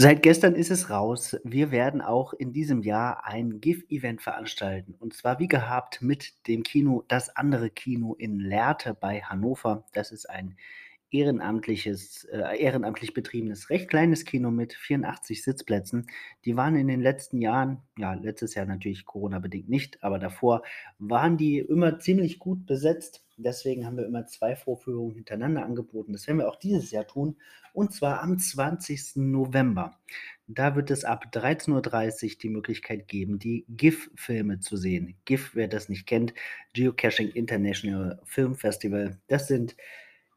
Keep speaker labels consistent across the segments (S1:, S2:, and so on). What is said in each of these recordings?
S1: Seit gestern ist es raus. Wir werden auch in diesem Jahr ein GIF-Event veranstalten. Und zwar wie gehabt mit dem Kino Das andere Kino in Lehrte bei Hannover. Das ist ein ehrenamtliches, äh, ehrenamtlich betriebenes, recht kleines Kino mit 84 Sitzplätzen. Die waren in den letzten Jahren, ja, letztes Jahr natürlich Corona-bedingt nicht, aber davor waren die immer ziemlich gut besetzt. Deswegen haben wir immer zwei Vorführungen hintereinander angeboten. Das werden wir auch dieses Jahr tun. Und zwar am 20. November. Da wird es ab 13.30 Uhr die Möglichkeit geben, die GIF-Filme zu sehen. GIF, wer das nicht kennt, Geocaching International Film Festival. Das sind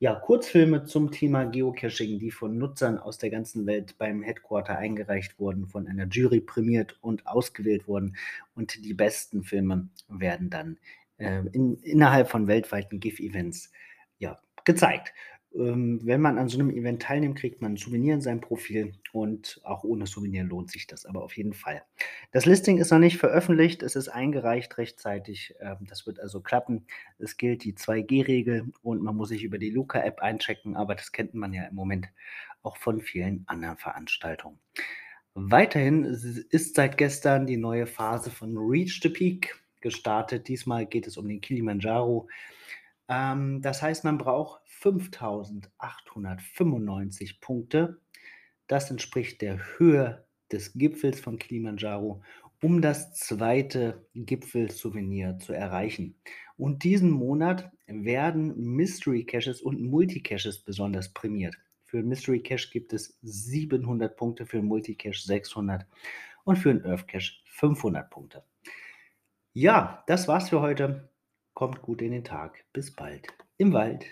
S1: ja, Kurzfilme zum Thema Geocaching, die von Nutzern aus der ganzen Welt beim Headquarter eingereicht wurden, von einer Jury prämiert und ausgewählt wurden. Und die besten Filme werden dann äh, in, innerhalb von weltweiten GIF-Events ja, gezeigt. Ähm, wenn man an so einem Event teilnimmt, kriegt man ein Souvenir in seinem Profil und auch ohne Souvenir lohnt sich das aber auf jeden Fall. Das Listing ist noch nicht veröffentlicht, es ist eingereicht rechtzeitig. Ähm, das wird also klappen. Es gilt die 2G-Regel und man muss sich über die Luca-App einchecken, aber das kennt man ja im Moment auch von vielen anderen Veranstaltungen. Weiterhin ist seit gestern die neue Phase von Reach the Peak gestartet. Diesmal geht es um den Kilimanjaro. Ähm, das heißt, man braucht 5895 Punkte. Das entspricht der Höhe des Gipfels von Kilimanjaro, um das zweite Gipfelsouvenir zu erreichen. Und diesen Monat werden Mystery Caches und Multicaches besonders prämiert. Für Mystery Cache gibt es 700 Punkte, für Multicache 600 und für einen Earth Cache 500 Punkte. Ja, das war's für heute. Kommt gut in den Tag. Bis bald. Im Wald.